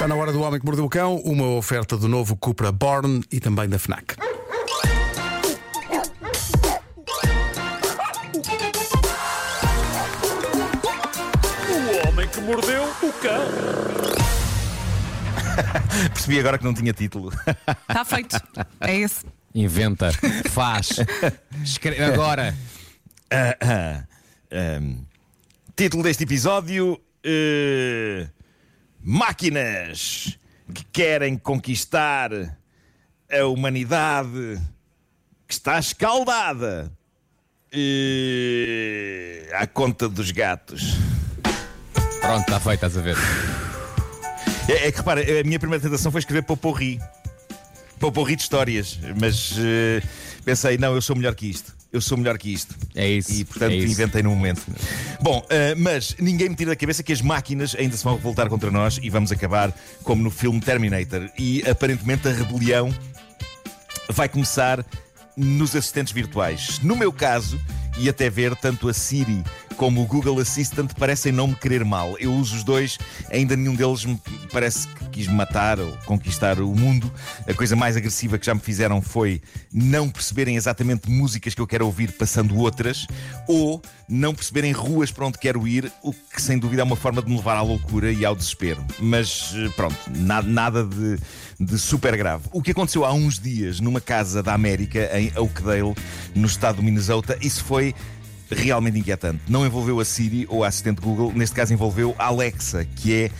Está na hora do Homem que Mordeu o Cão, uma oferta do novo Cupra Born e também da FNAC. O homem que mordeu o cão. Percebi agora que não tinha título. Está feito. É esse. Inventa, faz, escreve agora. Ah, ah, ahm, título deste episódio: eh, Máquinas que querem conquistar a humanidade que está escaldada eh, à conta dos gatos. Pronto, está feito, estás a ver. É, é que repara, a minha primeira tentação foi escrever Poporri. Poporri de histórias, mas eh, pensei, não, eu sou melhor que isto. Eu sou melhor que isto. É isso, E portanto é isso. inventei no momento. Bom, eh, mas ninguém me tira da cabeça que as máquinas ainda se vão revoltar contra nós e vamos acabar como no filme Terminator. E aparentemente a rebelião vai começar nos assistentes virtuais. No meu caso, e até ver, tanto a Siri como o Google Assistant parecem não me querer mal. Eu uso os dois, ainda nenhum deles me parece que quis matar ou conquistar o mundo. A coisa mais agressiva que já me fizeram foi não perceberem exatamente músicas que eu quero ouvir passando outras, ou não perceberem ruas para onde quero ir, o que sem dúvida é uma forma de me levar à loucura e ao desespero. Mas eh, pronto, na- nada de, de super grave. O que aconteceu há uns dias numa casa da América, em Oakdale, no estado do Minnesota, isso foi realmente inquietante. Não envolveu a Siri ou a assistente Google, neste caso envolveu a Alexa, que é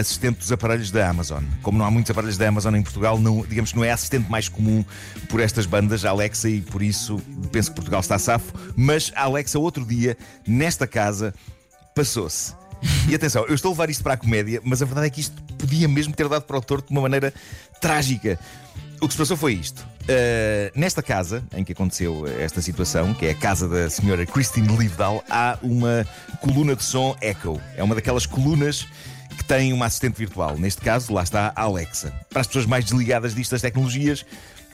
assistente dos aparelhos da Amazon. Como não há muitos aparelhos da Amazon em Portugal, não, digamos que não é a assistente mais comum por estas bandas, a Alexa, e por isso penso que Portugal está safo. Mas a Alexa, outro dia, nesta casa, passou-se. E atenção, eu estou a levar isto para a comédia, mas a verdade é que isto podia mesmo ter dado para o torto de uma maneira trágica. O que se passou foi isto. Uh, nesta casa em que aconteceu esta situação, que é a casa da senhora Christine Livedal, há uma coluna de som Echo. É uma daquelas colunas que tem uma assistente virtual. Neste caso, lá está a Alexa. Para as pessoas mais desligadas disto das tecnologias,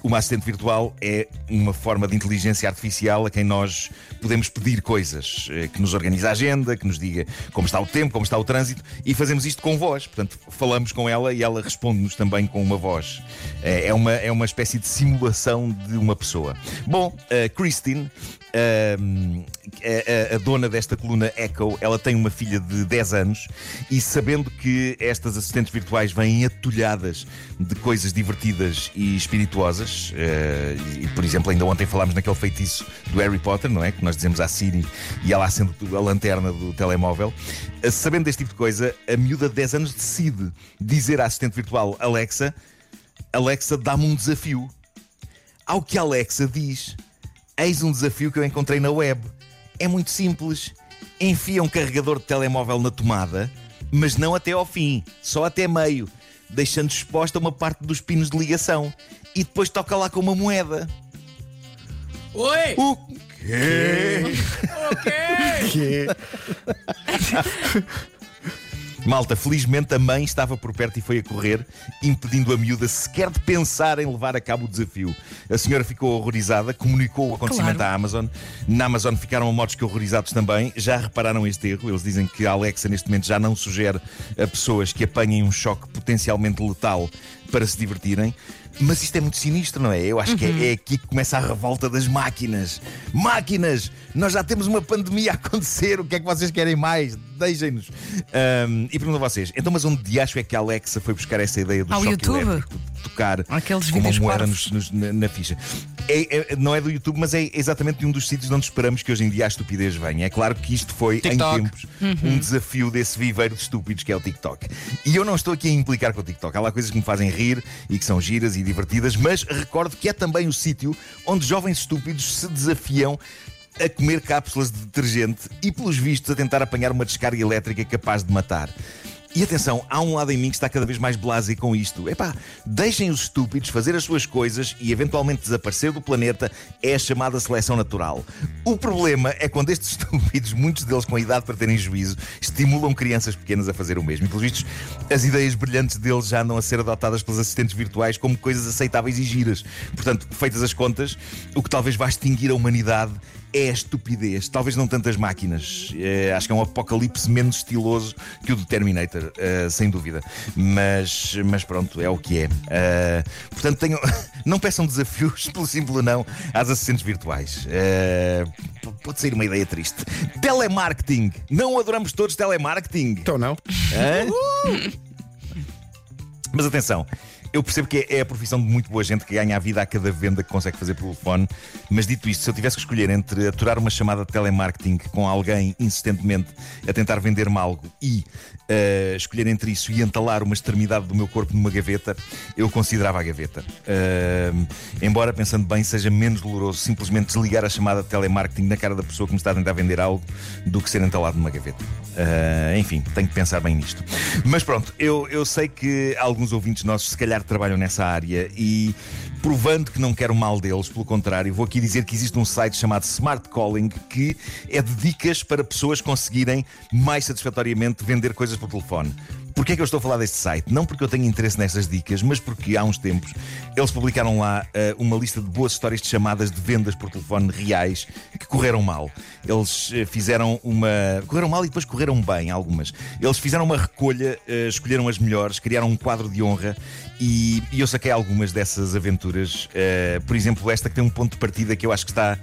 uma assistente virtual é uma forma de inteligência artificial a quem nós podemos pedir coisas, eh, que nos organiza a agenda, que nos diga como está o tempo, como está o trânsito, e fazemos isto com voz. Portanto, falamos com ela e ela responde-nos também com uma voz. Eh, É uma, é uma espécie de simulação de uma pessoa. Bom, a Christine, ahm, a, a- a dona desta coluna Echo, ela tem uma filha de 10 anos e sabendo que estas assistentes virtuais vêm atulhadas de coisas divertidas e espirituosas, eh, e por exemplo, ainda ontem falámos naquele feitiço do Harry Potter, não é? Que nós dizemos à Siri e ela acende a lanterna do telemóvel. Eh, Sabendo deste tipo de coisa, a miúda de 10 anos decide dizer à assistente virtual Alexa: Alexa, dá-me um desafio. Ao que a Alexa diz: Eis um desafio que eu encontrei na web. É muito simples. Enfia um carregador de telemóvel na tomada, mas não até ao fim, só até meio, deixando exposta uma parte dos pinos de ligação. E depois toca lá com uma moeda. Oi! O quê? Ok! Malta, felizmente a mãe estava por perto e foi a correr, impedindo a miúda sequer de pensar em levar a cabo o desafio. A senhora ficou horrorizada, comunicou o acontecimento Claro. à Amazon. Na Amazon ficaram modos que horrorizados também. Já repararam este erro? Eles dizem que a Alexa neste momento já não sugere a pessoas que apanhem um choque potencialmente letal para se divertirem. Mas isto é muito sinistro, não é? Eu acho que é, é aqui que começa a revolta das máquinas. Máquinas! Nós já temos uma pandemia a acontecer. O que é que vocês querem mais? Deixem-nos. Ahm, e pergunto a vocês: então, mas onde de acho é que a Alexa foi buscar essa ideia do Ao choque YouTube? elétrico? Tocar Aqueles com uma moeda nos- nos- na, na ficha. É- é- não é do YouTube, mas é exatamente de um dos sítios onde esperamos que hoje em dia a estupidez venha. É claro que isto foi, TikTok. em tempos, um desafio desse viveiro de estúpidos que é o TikTok. E eu não estou aqui a implicar com o TikTok. Há lá coisas que me fazem rir e que são giras e divertidas, mas recordo que é também o sítio onde jovens estúpidos se desafiam a comer cápsulas de detergente e, pelos vistos, a tentar apanhar uma descarga elétrica capaz de matar. E atenção, há um lado em mim que está cada vez mais blasé com isto. Epá, deixem os estúpidos fazer as suas coisas e eventualmente desaparecer do planeta é a chamada seleção natural. O problema é quando estes estúpidos, muitos deles com idade para terem juízo, estimulam crianças pequenas a fazer o mesmo. E pelos vistos, as ideias brilhantes deles já andam a ser adotadas pelos assistentes virtuais como coisas aceitáveis e giras. Portanto, feitas as contas, o que talvez vá extinguir a humanidade é a estupidez, talvez não tantas máquinas. É, acho que é um apocalipse menos estiloso que o do Terminator. Twitter, uh, sem dúvida. Mas, mas pronto, é o que é. Uh, portanto, tenho... não peçam desafios, pelo simples não, às assistentes virtuais. Uh, pode ser uma ideia triste. Telemarketing. Não adoramos todos telemarketing. Então não. Mas atenção, eu percebo que é a profissão de muito boa gente que ganha a vida a cada venda que consegue fazer pelo telefone, mas dito isto, se eu tivesse que escolher entre aturar uma chamada de telemarketing com alguém insistentemente a tentar vender-me algo e uh, escolher entre isso e entalar uma extremidade do meu corpo numa gaveta, eu considerava a gaveta. Uh, embora, pensando bem, seja menos doloroso simplesmente desligar a chamada de telemarketing na cara da pessoa que me está a tentar vender algo do que ser entalado numa gaveta. Uh, enfim, tenho que pensar bem nisto. Mas pronto, eu, eu sei que alguns ouvintes nossos, se calhar, trabalham nessa área e provando que não quero mal deles, pelo contrário, vou aqui dizer que existe um site chamado Smart Calling que é de dicas para pessoas conseguirem mais satisfatoriamente vender coisas por telefone. Porquê é que eu estou a falar deste site? Não porque eu tenho interesse nestas dicas, mas porque há uns tempos eles publicaram lá uh, uma lista de boas histórias de chamadas de vendas por telefone reais que correram mal. Eles uh, fizeram uma. correram mal e depois correram bem, algumas. Eles fizeram uma recolha, uh, escolheram as melhores, criaram um quadro de honra e, e eu saquei algumas dessas aventuras. por exemplo, esta que tem um ponto de partida que eu acho que está.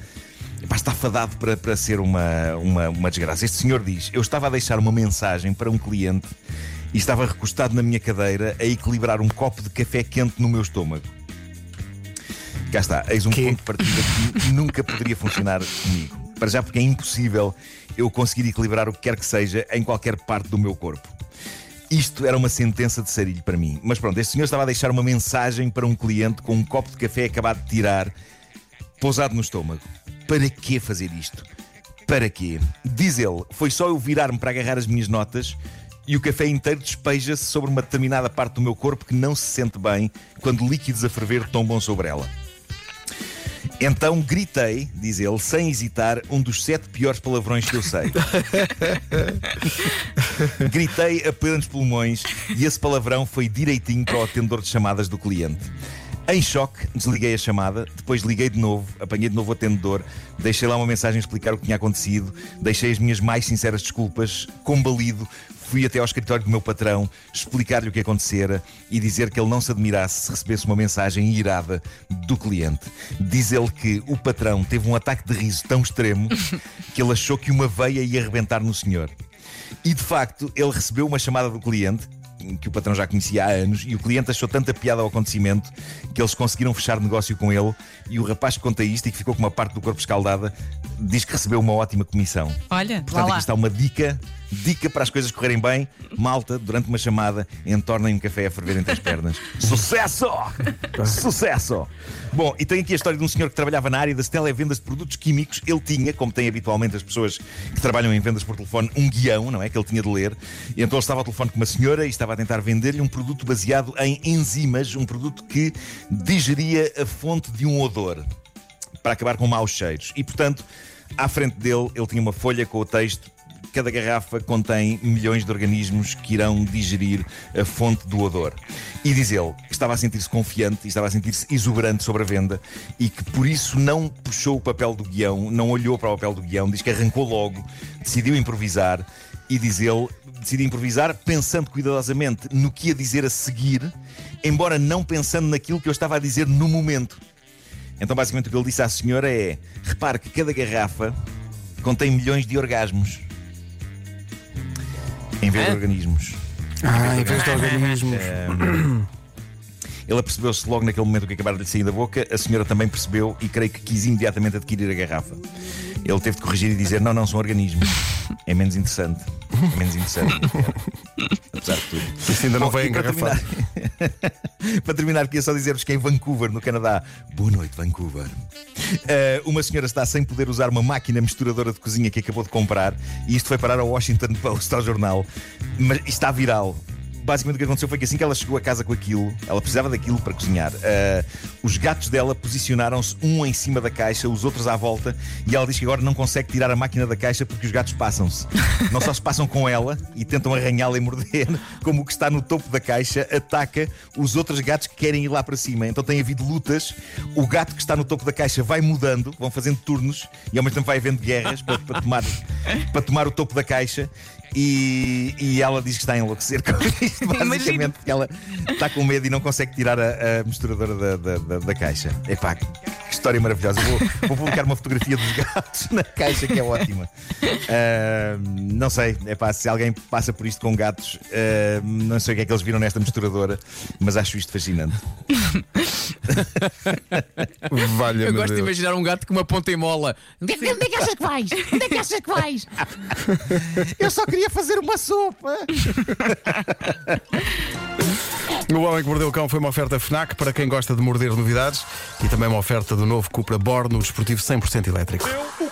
Está fadado para, para ser uma, uma, uma desgraça. Este senhor diz: Eu estava a deixar uma mensagem para um cliente e estava recostado na minha cadeira a equilibrar um copo de café quente no meu estômago. Cá está, eis um Que? ponto de partida que nunca poderia funcionar comigo. Para já, porque é impossível eu conseguir equilibrar o que quer que seja em qualquer parte do meu corpo. Isto era uma sentença de sarilho para mim. Mas pronto, este senhor estava a deixar uma mensagem para um cliente com um copo de café acabado de tirar, pousado no estômago. Para que fazer isto? Para quê? Diz ele, foi só eu virar-me para agarrar as minhas notas e o café inteiro despeja-se sobre uma determinada parte do meu corpo que não se sente bem quando líquidos a ferver tombam sobre ela. Então gritei, diz ele, sem hesitar, um dos sete piores palavrões que eu sei. gritei a plenos pulmões e esse palavrão foi direitinho para o atendedor de chamadas do cliente. Em choque, desliguei a chamada, depois liguei de novo, apanhei de novo o atendedor, deixei lá uma mensagem a explicar o que tinha acontecido, deixei as minhas mais sinceras desculpas, combalido, fui até ao escritório do meu patrão, explicar-lhe o que acontecera e dizer que ele não se admirasse se recebesse uma mensagem irada do cliente. Diz ele que o patrão teve um ataque de riso tão extremo que ele achou que uma veia ia arrebentar no senhor. E de facto, ele recebeu uma chamada do cliente que o patrão já conhecia há anos e o cliente achou tanta piada ao acontecimento que eles conseguiram fechar negócio com ele e o rapaz que conta isto e que ficou com uma parte do corpo escaldada diz que recebeu uma ótima comissão. Olha, Portanto, lá. aqui está uma dica, dica para as coisas correrem bem. Malta, durante uma chamada, entornem um café a ferver entre as pernas. Sucesso! Sucesso! Bom, e tem aqui a história de um senhor que trabalhava na área das televendas de produtos químicos. Ele tinha, como tem habitualmente as pessoas que trabalham em vendas por telefone, um guião, não é? Que ele tinha de ler. E então ele estava ao telefone com uma senhora e estava a tentar vender-lhe um produto baseado em enzimas, um produto que digeria a fonte de um odor para acabar com maus cheiros. E portanto, à frente dele, ele tinha uma folha com o texto. Cada garrafa contém milhões de organismos que irão digerir a fonte do odor. E diz ele que estava a sentir-se confiante e estava a sentir-se exuberante sobre a venda e que por isso não puxou o papel do guião, não olhou para o papel do guião, diz que arrancou logo, decidiu improvisar e diz ele, decidi improvisar pensando cuidadosamente no que ia dizer a seguir, embora não pensando naquilo que eu estava a dizer no momento. Então, basicamente, o que ele disse à senhora é: repare que cada garrafa contém milhões de orgasmos. Em vez de organismos. Ah, em vez de organismos. Ele apercebeu-se logo naquele momento que acabara de lhe sair da boca, a senhora também percebeu e creio que quis imediatamente adquirir a garrafa. Ele teve de corrigir e dizer: não, não, são organismos. É menos interessante. É menos interessante. Apesar de tudo. Isso ainda não Bom, vem e para engarrafado. terminar, para terminar, queria só dizer-vos que em Vancouver, no Canadá, boa noite, Vancouver. Eh, uma senhora está sem poder usar uma máquina misturadora de cozinha que acabou de comprar e isto foi parar ao Washington Post, ao jornal. Mas está viral. Basicamente o que aconteceu foi que assim que ela chegou a casa com aquilo, ela precisava daquilo para cozinhar. eh, os gatos dela posicionaram-se um em cima da caixa, os outros à volta, e ela diz que agora não consegue tirar a máquina da caixa porque os gatos passam-se. Não só se passam com ela e tentam arranhá-la e morder, como o que está no topo da caixa ataca os outros gatos que querem ir lá para cima. Então tem havido lutas. O gato que está no topo da caixa vai mudando, vão fazendo turnos e ao mesmo tempo vai havendo guerras para, para tomar, para tomar o topo da caixa. E, e ela diz que está a enlouquecer com isto, basicamente, porque ela está com medo e não consegue tirar a, a misturadora da, da, da- da caixa. Epá, história maravilhosa. Vou, vou publicar uma fotografia dos gatos na caixa, que é ótima. Ah, não sei, epá, se alguém passa por isto com gatos, ah, não sei o que é que eles viram nesta misturadora, mas acho isto fascinante. Valha Eu gosto de imaginar um gato com uma ponta em mola. Onde é que, onde é que achas que vais? Onde é que achas que vais? Eu só queria fazer uma sopa. O Homem que Mordeu o Cão foi uma oferta FNAC para quem gosta de morder novidades e também uma oferta do novo Cupra Born, o desportivo 100% elétrico. Eu